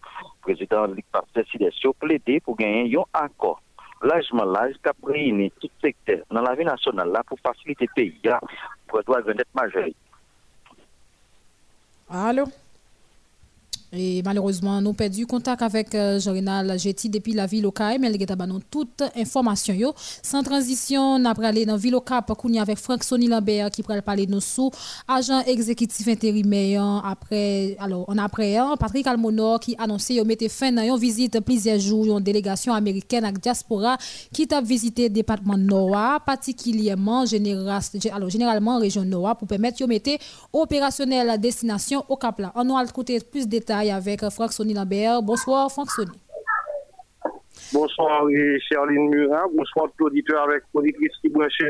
Prezident Ligue Paste Sidesio ple de pou genyen yon akor. Lajman laj kap reyne tout sekter nan la vi nasyonal la pou fasilite peyi ya pou adwa gwendet majeri. Alo? Et malheureusement, nous perdu contact avec euh, Jorinal Jetty depuis la ville au mais elle a toute information. Yo. Sans transition, on a aller dans la ville au Cap avec Franck Sonny Lambert qui pourrait parler de nous sous agent exécutif intérimaire. Après, alors, on après hein, Patrick Almonor qui annonçait qu'il mettait fin à une visite plusieurs jours une délégation américaine avec diaspora qui a visité le département Nord, particulièrement général, alors, généralement région Nord, pour permettre de mettre opérationnel destination au Cap. On a écouté plus de détails avec Franck Sonny Lambert. Bonsoir, Franck Sonny. Bonsoir, Charline Murat. Bonsoir, tout auditeur avec auditrice qui branche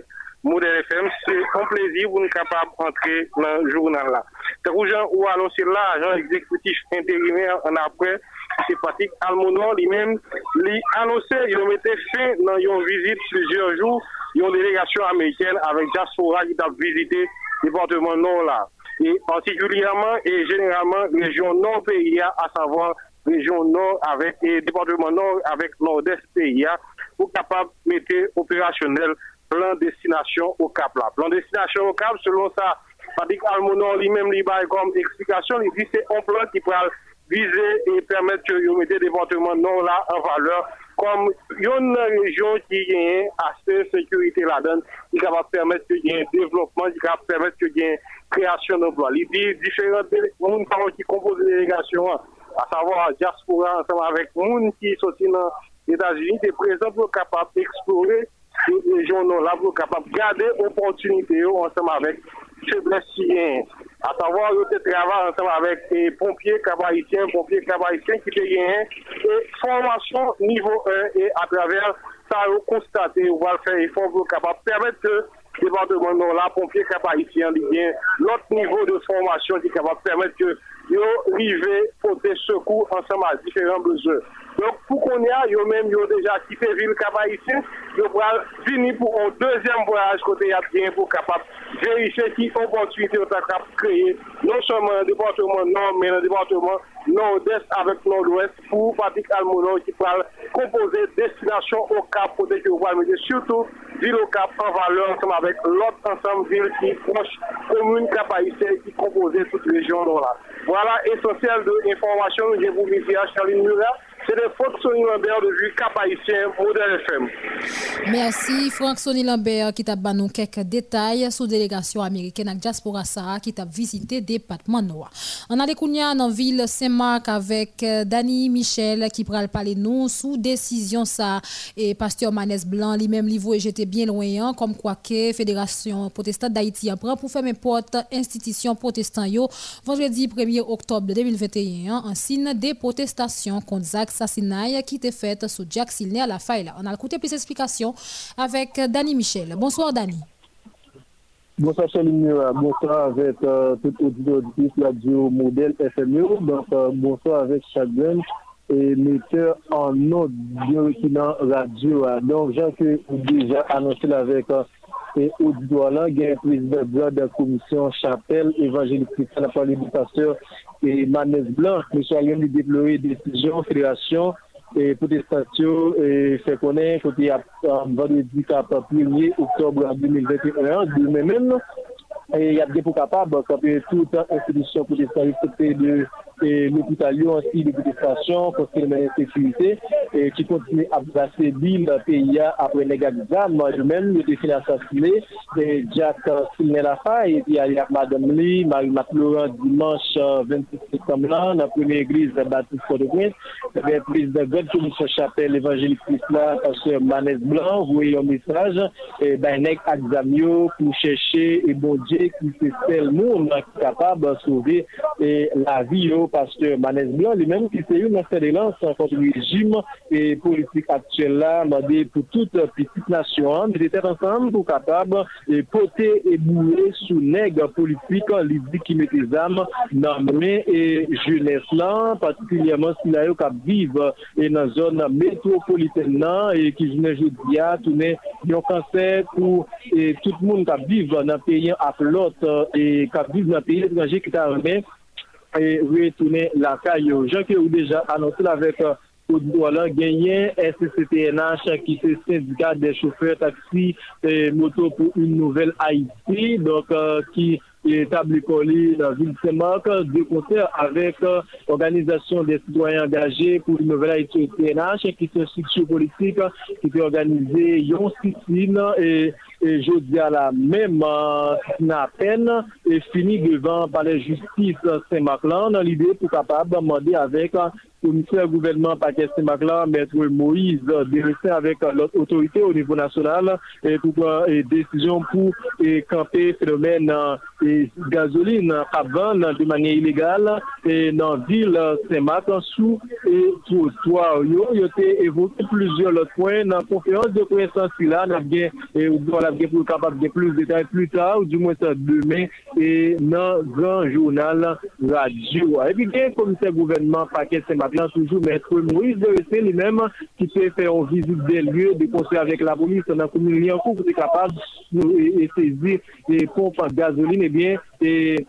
Modèle FM. C'est un plaisir pour nous capables d'entrer dans le journal là. C'est ou annoncer là, agent exécutif intérimaire en après, c'est Patrick Almonon lui-même, lui annoncé, il mettait fin dans une visite plusieurs jours, une délégation américaine avec Diaspora qui a visité le département nord là et particulièrement et généralement région nord pays, à savoir région nord avec et département nord avec nord-est pays, pour capable de mettre opérationnel plan destination au Cap là. Plan destination au Cap, selon ça, Patrick Almonon lui-même lui comme explication, il dit c'est un plan qui peut viser et permettre que vous mettez département nord là en valeur kom yon nan rejon ki gen ase sekurite la den, ki kapap permette ki gen devlopman, ki kapap permette ki gen kreasyon nan blwa. Li di diferent moun paron ki kompose delegasyon an, a savo a diaspora anseman avek moun ki soti nan Etats-Unis, te prezant pou kapap eksplore rejon nan la, pou kapap gade opotunite yo anseman avek febles si gen. A savo yo te travar anseman avek pompye kabayisyen, pompye kabayisyen ki te gen, e formasyon nivou 1, e a traver sa yo konstate ou val fè e fon pou kapap permette ke departement nan la, pompye kabayisyen li gen, lot nivou de formasyon ki kapap permette ke yo rive pote sekou anseman a diferent bezè. Donk pou kon ya, yo men yo deja kipe vil kabayisyen, yo pral fini pou an deuxième voyage kote yat gen pou kapap verife ki opotunite yo takap kreye, non seman an departement nan, men an departement nord-est avek nord-ouest pou patik almonon ki pral kompose destinasyon o kap pote ki yo pral mette, surtout vil o kap an valeur anseman avek lot ansam vil ki proche komoun kabayisyen ki kompose tout region don la. Voilà, esensyel de informasyon, je vous visi a Charline Murat. C'est le Franck Sonny Lambert de Vue Cap-Haïtien, Modèle FM. Merci Franck Sonny Lambert qui t'a bannou quelques détails sous délégation américaine avec Diaspora Sahara qui t'a visité département Noir. On a Kounia dans ville Saint-Marc avec euh, Dani Michel qui pral parler nous sous décision ça et pasteur Manès Blanc lui-même livre j'étais bien loin hein, comme quoi que Fédération protestante d'Haïti apprend pour faire mes portes institution protestant yo vendredi 1er octobre 2021 en signe des protestations contre assassinat qui était fait sous Jack Silner à la faille. On a écouté plus d'explications avec Danny Michel. Bonsoir Danny. Bonsoir Chéline bonsoir avec euh, tout auditeur de radio modèle FMU, donc euh, bonsoir avec chacun et metteur en audio qui radio. Donc, j'ai déjà annoncé avec euh, e Oudouala gen prezident blan da komisyon Chapelle, evanjelik Christian la parli du pasteur e Manès Blanc, M. Alien li deplore desisyon, federasyon, e protestasyon, e fè konen kote ap vandredi kap 1er oktobre 2021, di mè men, e ap gen pou kapab, kapè tout an institisyon protestasyon, kote de l'hôpital aussi de protestation pour la sécurité et qui continue à passer l'île pays après les gaz moi-même le défi assassiné. Et Jack Silner Lafa et puis a Madame Lee, Marie Maclaurent dimanche 26 septembre là dans la première église Baptiste Port-de-Prince il y a prise de grande commission chapelle évangélique là pasteur Manès Blanc vous voyez un message et ben examio pour chercher et bon Dieu qui c'est seul monde capable de sauver et la vie au pasteur Manès Blanc, li menm ki se yon nan fèdè lan san konti rejim e politik aktuel la, mandè pou tout pitik nasyon, li tèt ansan pou kapab pote e boulè sou neg politik li di ki mette zam nan men e jounes lan, patiklyaman si la yo kap vive e nan zon metropoliten nan, e ki jounen joudia, tounen yon kanser pou tout moun kap vive nan peyen ap lot, e kap vive nan peyen etranje ki ta remè, et retourner la caille. Jean qui déjà annoncé avec voilà, gagné SCCTNH qui est syndicat des chauffeurs taxi et moto pour une nouvelle Haïti, donc euh, qui établi colis dans la ville Saint-Marc, de concert avec l'organisation des citoyens engagés pour une nouvelle Haïti TNH, qui est une structure politique qui est organisée Yon Sicile et et je dis à la même à peine et fini devant par la justice Saint-Maclan dans l'idée pour capable demander avec commissaire gouvernement paquet Saint-Maclan, maître Moïse, de rester avec l'autre autorité au niveau national et pour et décision pour et camper phénomène et gasoline à de manière illégale et dans la ville Saint-Marc sous et trottoir. Il y a évoqué plusieurs autres points dans la conférence de connaissance là, bien et voilà pour capable de plus de détails plus tard, ou du moins demain, et dans le grand journal radio. Et puis, il y a un commissaire gouvernement paquet ce toujours maître Moïse de rester lui-même, qui peut faire une visite des lieux conseil avec la police dans la commune Liancourt, pour être capable de saisir les pompes gasoline, et bien, et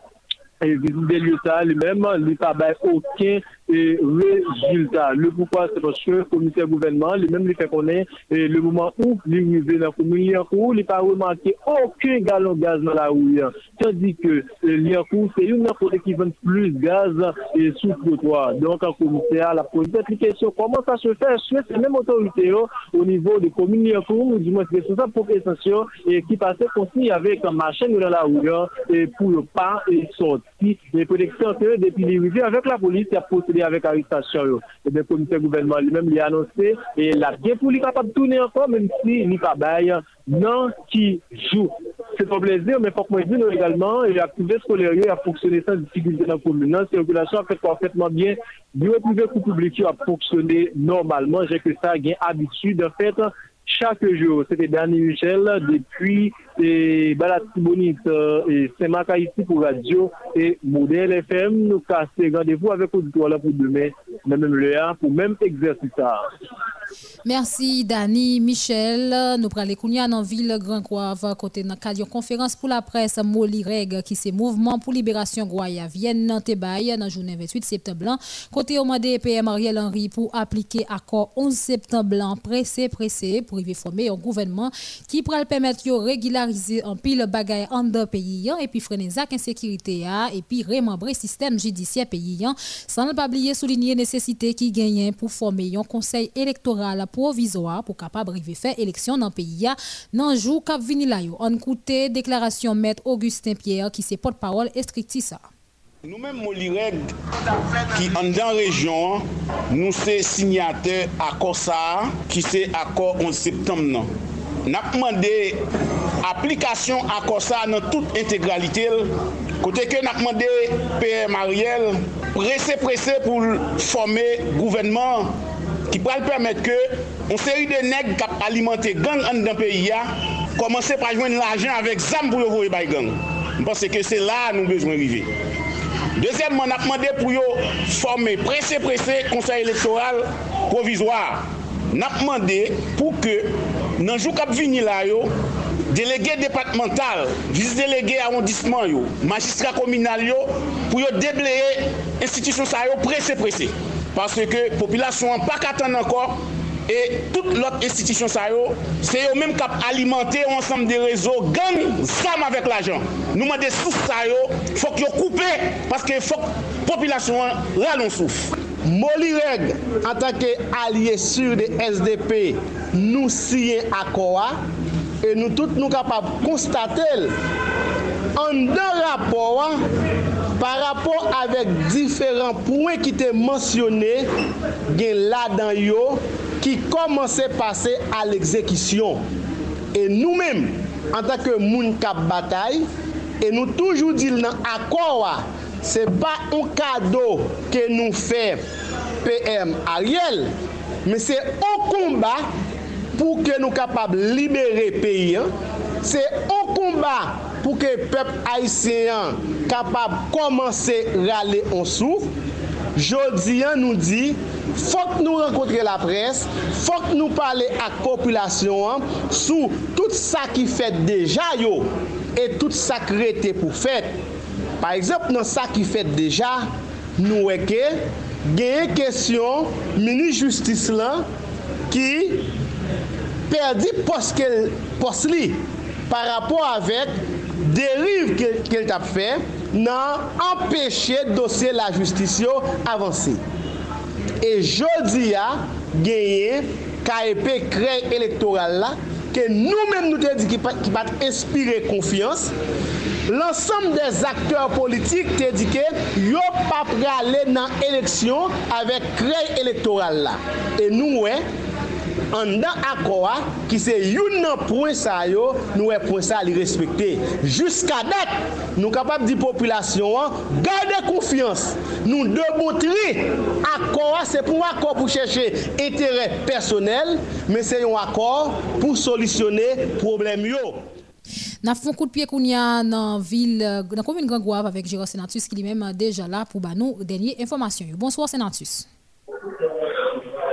et visite des lieux ça lui-même, il n'a pas aucun et résultat. Le pourquoi, c'est parce que le commissaire gouvernement, lui-même, lui fait connaître et le moment où arrive dans la commune Liancourt, il n'a pas remarqué aucun galon de gaz dans la rue. Tandis que Liancourt, c'est une côté qui vend plus de gaz et sous le trottoir. Donc, en commissaire, la posé cette question, comment ça se fait? Est-ce que c'est même autorité oh, au niveau des communes Liancourt, du moins responsable pour l'extension, et qui passait aussi avec un machine dans la rue et pour ne pas sortir les protections que depuis les avec la police, il a avec arrestation. Et le comité gouvernement lui-même lui a annoncé et la bien pour lui capable de tourner encore, même si il n'y pas bail, non qui joue. C'est un plaisir, mais il faut que moi dise également, et l'activité scolaire a fonctionné sans difficulté dans la commune. La circulation a fait parfaitement bien. Du privé ou public a fonctionné normalement. J'ai que ça, j'ai habitude. En fait, chaque jour. C'était Danny Michel depuis et Balatibonite euh, et Saint-Marc ici pour Radio et Modèle FM. Nous cassons rendez-vous avec auditoire pour demain, même le pour même exercice. Merci Dani Michel. Nous prenons les dans ville Grand Croix côté dans cadre conférence pour la presse Moli Reg qui c'est mouvement pour libération Goya vienne dans Tebaï dans journée 28 septembre côté au de PM Ariel Henry pour appliquer accord 11 septembre pressé pressé pour y former un gouvernement qui pourra permettre de un pile bagaille en deux pays et puis freiner la insécurité et puis remembrer système judiciaire pays sans ne pas oublier souligner nécessité qui gagne pour former un conseil électoral provisoire pour capable de faire élection dans le pays dans jour cap vini là on déclaration maître Augustin Pierre qui c'est porte-parole ça. Nous-mêmes, Molireg, qui en dans région, nous sommes signataires accord ça, qui c'est accord 11 septembre. nap mande aplikasyon akosa nan tout integralitel, kote ke nap mande PM Ariel prese prese pou forme gouvenman ki pral permette ke on seri de neg kap alimante gang an dan peyi ya, komanse pa jwen l'ajen avek zam pou yo voye bay gang. Mpase ke se la nou bejwen rive. Dezemman ap mande pou yo forme prese prese konsey elektoral provizwa. nap mande pou ke nan jou kap vini la yo, delege departemental, vis delege arrondissement yo, magistrat kominal yo, pou yo debleye institisyon sa yo prese prese. Paske ke populasyon an pa katan ankor, e tout lot institisyon sa yo, se yo menm kap alimante ansam de rezo, gang, zam avèk l'ajan. Nou mande souf sa yo, fok yo koupe, paske fok populasyon an ralon souf. Molireg, an tanke alye sur de SDP, nou siyen akowa, e nou tout nou kapab konstatel an dan rapowa par rapport avek diferan pouen ki te mensyone gen la dan yo ki komanse pase al ekzekisyon. E nou men, an tanke moun kap batay, e nou toujou dil nan akowa se pa un kado ke nou fe PM Ariel, men se an komba pou ke nou kapab libere peyi an, se an komba pou ke pep Haitien kapab komanse rale an souf, jodi an nou di, fok nou renkontre la pres, fok nou pale ak populasyon an, sou tout sa ki fet deja yo, et tout sa krete pou fet, Par exemple, nan sa ki fet deja, nou weke, genye kesyon mini justis lan ki perdi pos, kel, pos li par rapport avek derive ke, kel tap fe nan empeshe dosye la justisyo avansi. E jodi ya genye kaepe kre elektoral la ke nou men nou te di ki pat, ki pat espire konfians L'ensemble des acteurs politiques te di ke yo pa prale nan eleksyon avek krey elektoral la. E nou we, an dan akwa ki se yon nan pouen sa yo, nou we pouen sa li respekte. Juska dat, nou kapap di populasyon an, gade konfians. Nou debotri akwa se pou akwa pou chèche etere personel, men se yon akwa pou solisyone problem yo. N'a fon coup de pied qu'on y a dans ville, euh, dans la commune Grand Gouave avec Gérard Senatus qui lui-même euh, déjà là pour nous dernière information. Bonsoir Senatus.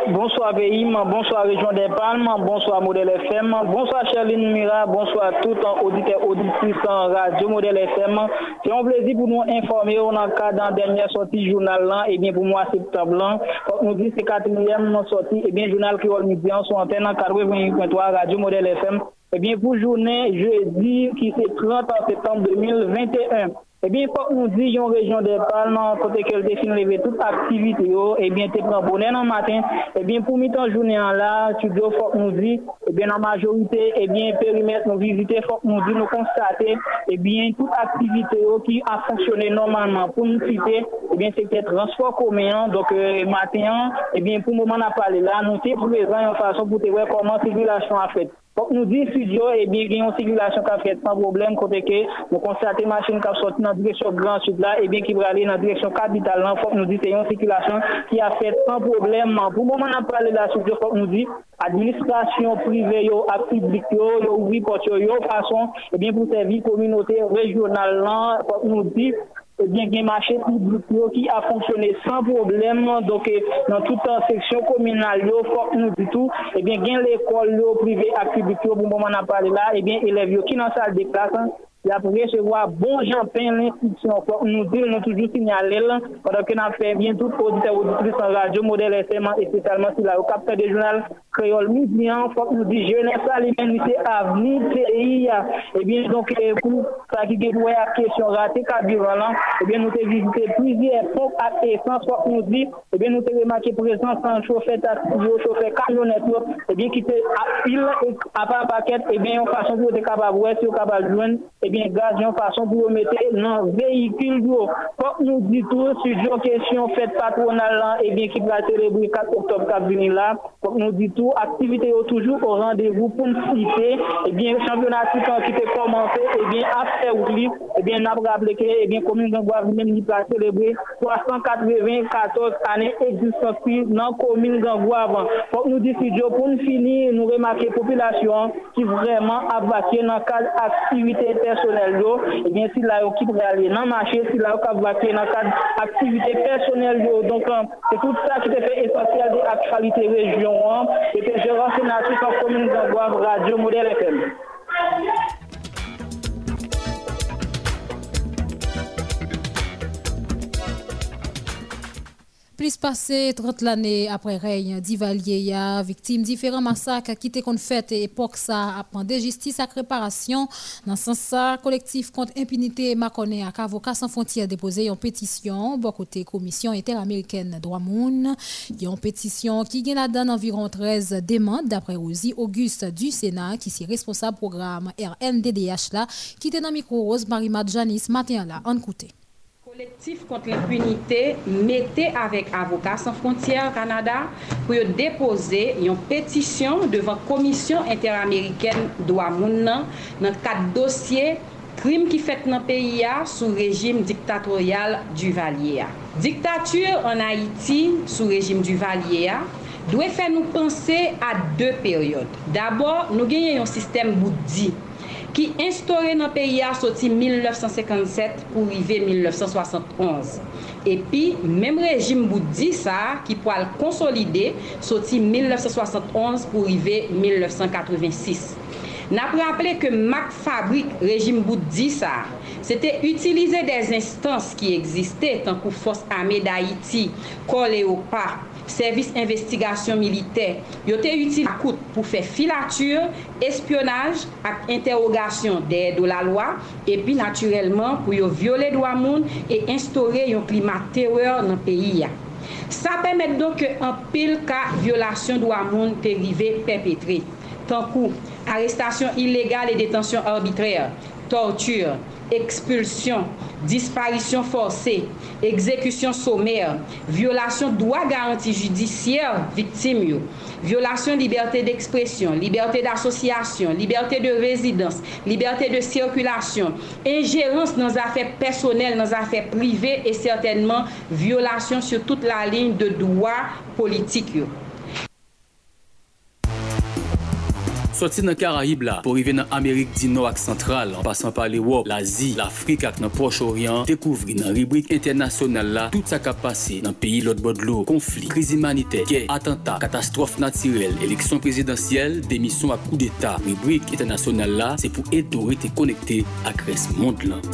Bonsoir Veim, bonsoir Région des Palmes, bonsoir Modèle FM, bonsoir Charline Mira, bonsoir tout auditeur auditrice en radio Modèle FM. C'est un plaisir pour nous informer on a cas la dernière sortie journal là et bien pour moi septembre là, nous dit c'est quatrième sortie et bien journal qui est en son antenne 88.3 radio Modèle FM. Et bien pour journée jeudi qui c'est 30 septembre 2021. Eh bien, faut nous disions région des Palmes, côté qu'elle définit toute activité, eh bien, tu prends dans le matin, eh bien, pour mettre en journée en là, tu dois, faut que nous disions, eh bien, la majorité, eh bien, périmètre, nous visiter, faut nous disions, nous constater, eh bien, toute activité qui a fonctionné normalement pour nous citer, eh bien, c'était transport commun, donc, euh, matin, eh bien, pour le moment, on a parlé là, nous sommes présents en façon pour te voir comment la circulation a fait. Fok nou di studio, ebyen gen yon sigilasyon ka fet san problem kote ke nou konstate machin ka soti nan direksyon Grand Sud la, ebyen ki brale nan direksyon kapital lan, fok nou di se yon sigilasyon ki a fet san problem. Pou mouman ap pale la studio, fok nou di administrasyon prive yo, akiblik yo, yo ouvi pot yo, yo fason, ebyen pou se vi kominote regional lan, fok nou di... bien gen marché public qui a fonctionné sans problème. Donc dans toute section communale yo faut nous dit tout. Et bien gen l'école privée activité pour moment on a parlé là. Et bien élèves qui dans salle de classe il a pour recevoir bon champagne l'institution pour nous dire nous toujours signaler pendant que nous fait bien tout auditeur auditrice en radio modèle FM et spécialement sur la capteur des journal créole midi faut nous dire jeunesse alimentaire c'est avenir pays et bien donc pour ça qui est la question raté carburant là et bien nous avons visité plusieurs pompes à essence faut nous dire et bien nous avons remarqué présence en chauffeur chauffeur camionnette et bien qui était à pile à pas paquet et bien en façon pour être capable si capable joindre ebyen gaz yon fason pou ou mette nan vehikil yo. Fok nou ditou, su diyon kesyon fet patronal lan, ebyen ki plate reboui 4 oktob kap vini la, fok nou ditou, aktivite yo toujou ou randevou pou n'site, ebyen championatik an ki te komanse, ebyen apse ou li, ebyen nap rableke, ebyen komin gangwa vinen ni plate reboui 394 ane egzistansi nan komin gangwa avan. Fok nou ditou, su diyon pou n'fini, nou remake populasyon ki vreman abakye nan kal aktivite pers personnel yo, et eh bien si la qui pourrait aller dans le marché, si la qui va dans le cadre d'activité personnelle. Donc euh, c'est tout ça qui fait essentiel de l'actualité région. Et que je renseigne à toute la commune d'Angoise Radio Modèle FM. Plus passé 30 l'année après règne d'Ivalier, victime différents massacres qui étaient fait époque ça après de justice à réparation. Dans ce sens, collectif contre impunité Maconé à Avocat sans frontières déposé une pétition bon côté commission interaméricaine droit moun. Une pétition qui gagne la environ 13 demandes d'après Rosie Auguste du Sénat qui est responsable programme RNDDH là qui était dans micro Rose Marie Janice matin là en côté Kolektif kont l'impunite mette avèk avokat san frontièr Kanada pou yo depose yon petisyon devan Komisyon Interameriken Dwa Moun nan nan kat dosye krim ki fèt nan peyi ya sou rejim diktatorial du valye ya. Diktatur an Haiti sou rejim du valye ya dwe fè nou pense a dè peryode. D'abord nou genye yon sistem boudi. ki instore nan peyi a soti 1957 pou rive 1971. Epi, mem rejim boudi sa ki pou al konsolide soti 1971 pou rive 1986. Nap rappele ke mak fabrik rejim boudi sa, sete utilize des instans ki egziste tankou fos ame da iti, kol e opa, servis investigasyon militer. Yo te util akout pou fe filatur, espionaj ak interogasyon de do la lwa, epi naturelman pou yo viole do amoun e instore yon klima teror nan peyi ya. Sa pemet donk an pil ka violasyon do amoun te rive pepetre. Tankou, arrestasyon ilegal e detansyon arbitrer, tortur, expulsion, disparition forcée, exécution sommaire, violation droit garanti judiciaire victime, violation liberté d'expression, liberté d'association, liberté de résidence, liberté de circulation, ingérence dans affaires personnelles, dans affaires privées et certainement violation sur toute la ligne de droit politique. Soti nan Karayib la, pou rive nan Amerik di nou ak sentral, an pasan pa l'Ewop, l'Azi, l'Afrik ak nan Proche-Orient, dekouvri nan ribrik internasyonal la, tout sa kap pase nan peyi lot bodlo, konflik, kriz imanite, gey, atenta, katastrofe natirel, eleksyon prezidentyel, demisyon ak kou d'Etat. Ribrik internasyonal la, se pou eto rete konekte ak res mond lan.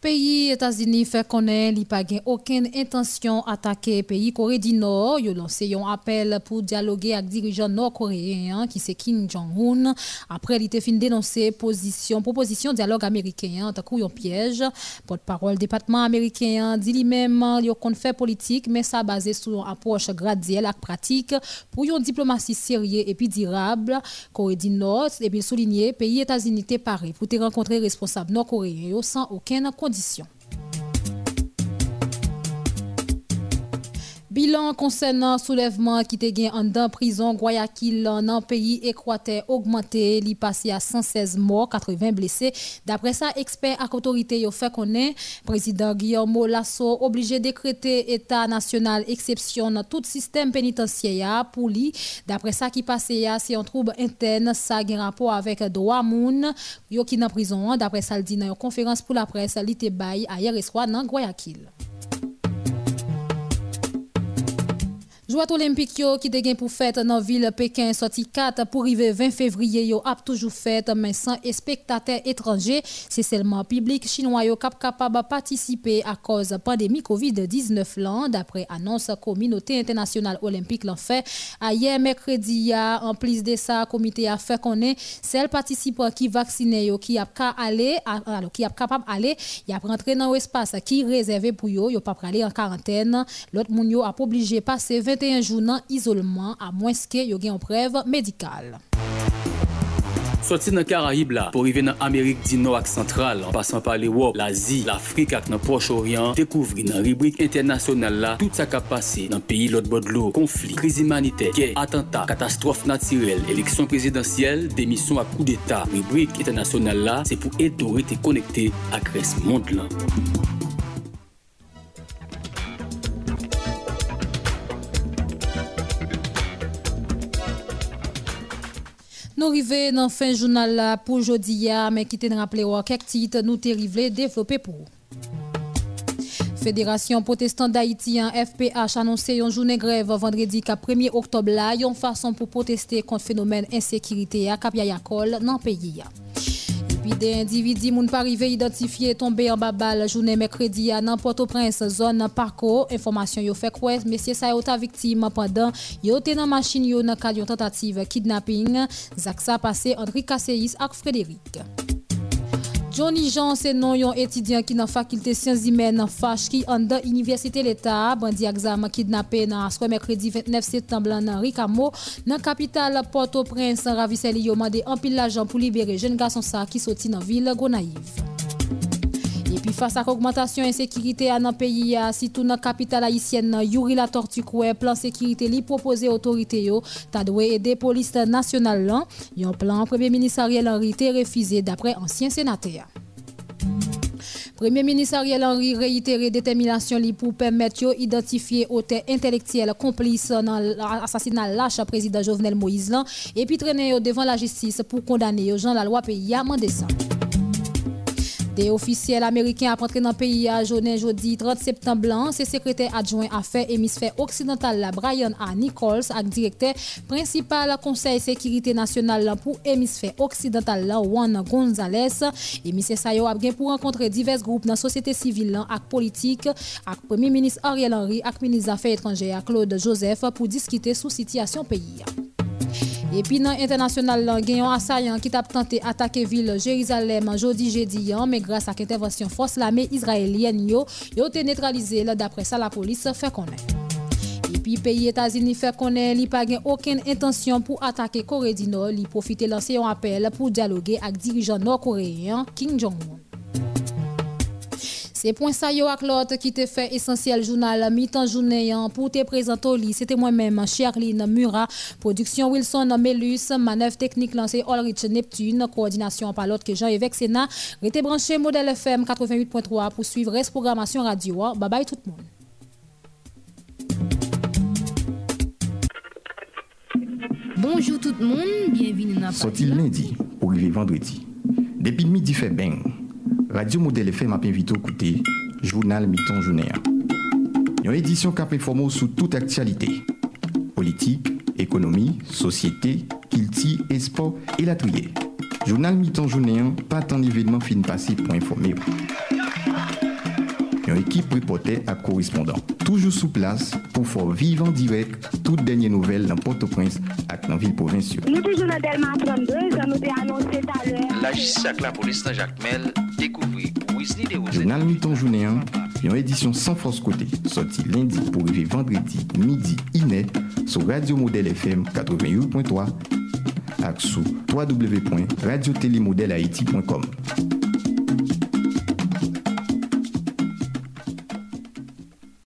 Pays États-Unis fait connaître qu'il pas aucune intention d'attaquer pays Corée du Nord. Ils lancé un appel pour dialoguer avec dirigeants nord-coréens qui c'est Kim Jong-un. Après, il a fin dénoncer position, proposition dialogue américain tant un piège. Porte-parole département américain dit lui-même qu'il a fait politique mais ça basé sur une approche graduelle et pratique pour une diplomatie sérieuse et puis durable. Corée du Nord et puis souligner pays États-Unis est paré pour te rencontrer responsables nord-coréens sans aucune condition conditions. Bilan concernant soulèvement qui était gagné en dans prison Guayaquil dans pays équateur augmenté, il passé à 116 morts, 80 blessés. D'après ça, expert à autorité ont fait connaître président Guillermo Lasso obligé décréter état national exception dans tout système pénitentiaire pour lui. D'après ça qui passé c'est un trouble interne ça a rapport avec droit moun yo qui dans prison. D'après ça il dit dans une conférence pour la presse, il était hier soir dans Guayaquil. Jouat olympique qui te pour fête dans ville Pékin sorti 4 pour arriver 20 février yo a toujours fait mais sans spectateurs étrangers, c'est seulement public chinois yo cap capable participer à cause pandémie Covid-19 là d'après annonce communauté internationale olympique l'en fait. Hier mercredi en plus de ça comité a fait connaître celles participants qui vacciné yo qui a aller qui a capable aller y a rentrer dans espace qui réservé pour yo yo pas aller en quarantaine. L'autre moun yo a obligé passer 20 31 jou nan isolman a mwenske yo gen yon prev medikal. Soti nan Karaib la, pou rive nan Amerik di nou ak sentral, an pasan pa l'Ewop, l'Azi, l'Afrik ak nan Proche-Orient, dekouvri nan ribrik internasyonal la, tout sa kap pase nan peyi lot bodlo, konflik, kriz imanite, kè, atenta, katastrofe natirel, eleksyon prezidentyel, demisyon ak kou d'Etat. Ribrik internasyonal la, se pou eto rete konekte ak res mond lan. Nous arrivons dans fin journal pour aujourd'hui, mais qui te rappelé quelques titres nous t'arrivons développer pour Fédération protestante d'Haïti, FPH, annoncé une journée grève vendredi 1er octobre là, une façon pour protester contre le phénomène d'insécurité à Capiayacol dans le pays. Epi de individi moun pa rive identifiye tombe yon babal jounen mekredi ya nan Port-au-Prince zon nan parko. Informasyon yo fek wè, mesye sa yo ta viktim pandan yo te nan machin yo nan kal yon tentative kidnapping. Zak sa pase Andri Kaseis ak Frederik. Johnny Jean se non yon etidyan ki nan fakilte siyans imen nan fache ki an dan Universite l'Etat bandi a gzama kidnapen nan aswe mekredi 29 septemblan nan Rikamo nan kapital Port-au-Prince ravise li yo mande an pil lajan pou libere jen gason sa ki soti nan vil Gonaiv. Et puis face à l'augmentation insécurité dans le pays, si tout dans la capitale haïtienne, Yuri la tortue plan sécurité li proposé autorité yo, ta doué aider police nationale là. Un plan premier ministre Ariel Henry refusé d'après ancien sénateur. Premier ministre Ariel Henry réitéré détermination pour permettre d'identifier auteurs intellectuels complices dans l'assassinat lâche président Jovenel Moïse et puis traîner devant la justice pour condamner Jean la loi pays à décembre. De ofisyel Ameriken ap rentre nan peyi a jounen jodi 30 septemblan, se sekretè adjouen afe emisfer oksidental la Brian A. Nichols ak direktè prinsipal konsey sekirite nasyonal la pou emisfer oksidental la Juan Gonzalez. Emisfer sayo ap gen pou renkontre divers group nan sosyete sivil lan ak politik ak Premier Ministre Ariel Henry ak Ministre Afè Etranger Claude Joseph pou diskite sou sityasyon peyi a. Epi nan internasyonal lan gen yon asayan ki tap tante atake vil Jerizalem jodi jedi yan, me grase ak intervensyon fos lame Izraelyen yo, yo te netralize la dapre sa la polis fe konen. Epi peyi Etazini fe konen li pa gen oken intansyon pou atake Kore di Nor, li profite lanse yon apel pou dialoge ak dirijan Nor-Koreyen Kim Jong-un. C'est point ça yo ak l'autre qui te fait essentiel journal mi-temps journée hein, pour te présenter au lit. C'était moi-même Sherline Murat, production Wilson Melus, manœuvre technique lancée Ulrich Neptune, coordination par l'autre que Jean-Évêque Sénat. Restez branché modèle FM 88.3 pour suivre reste programmation radio. Bye bye tout le monde. Bonjour tout le monde, bienvenue dans Sorti lundi pour arriver vendredi? Depuis midi fait bang. Radio Modèle FM ap invite ou koute Jounal Miton Jounéa. Yon edisyon kap informo sou tout aktualite. Politik, ekonomi, sosyete, kilti, espo, elatriye. Jounal Miton Jounéa patan evidman fin pasi pou informe ou. Une équipe reporter à correspondant. Toujours sous place pour faire vivre en direct toutes dernières nouvelles dans Port-au-Prince et dans la ville provinciale. Nous toujours dans Delma 32, ça nous a annoncé tout à l'heure. La justice avec la police dans Jacques Mel découvrir Wesley de. Journal Mi-temps Journée, une édition sans force côté, sorti lundi pour arriver vendredi midi iné sur Radio Modèle FM 88.3 et sur www.radiotélémodèlehaïti.com.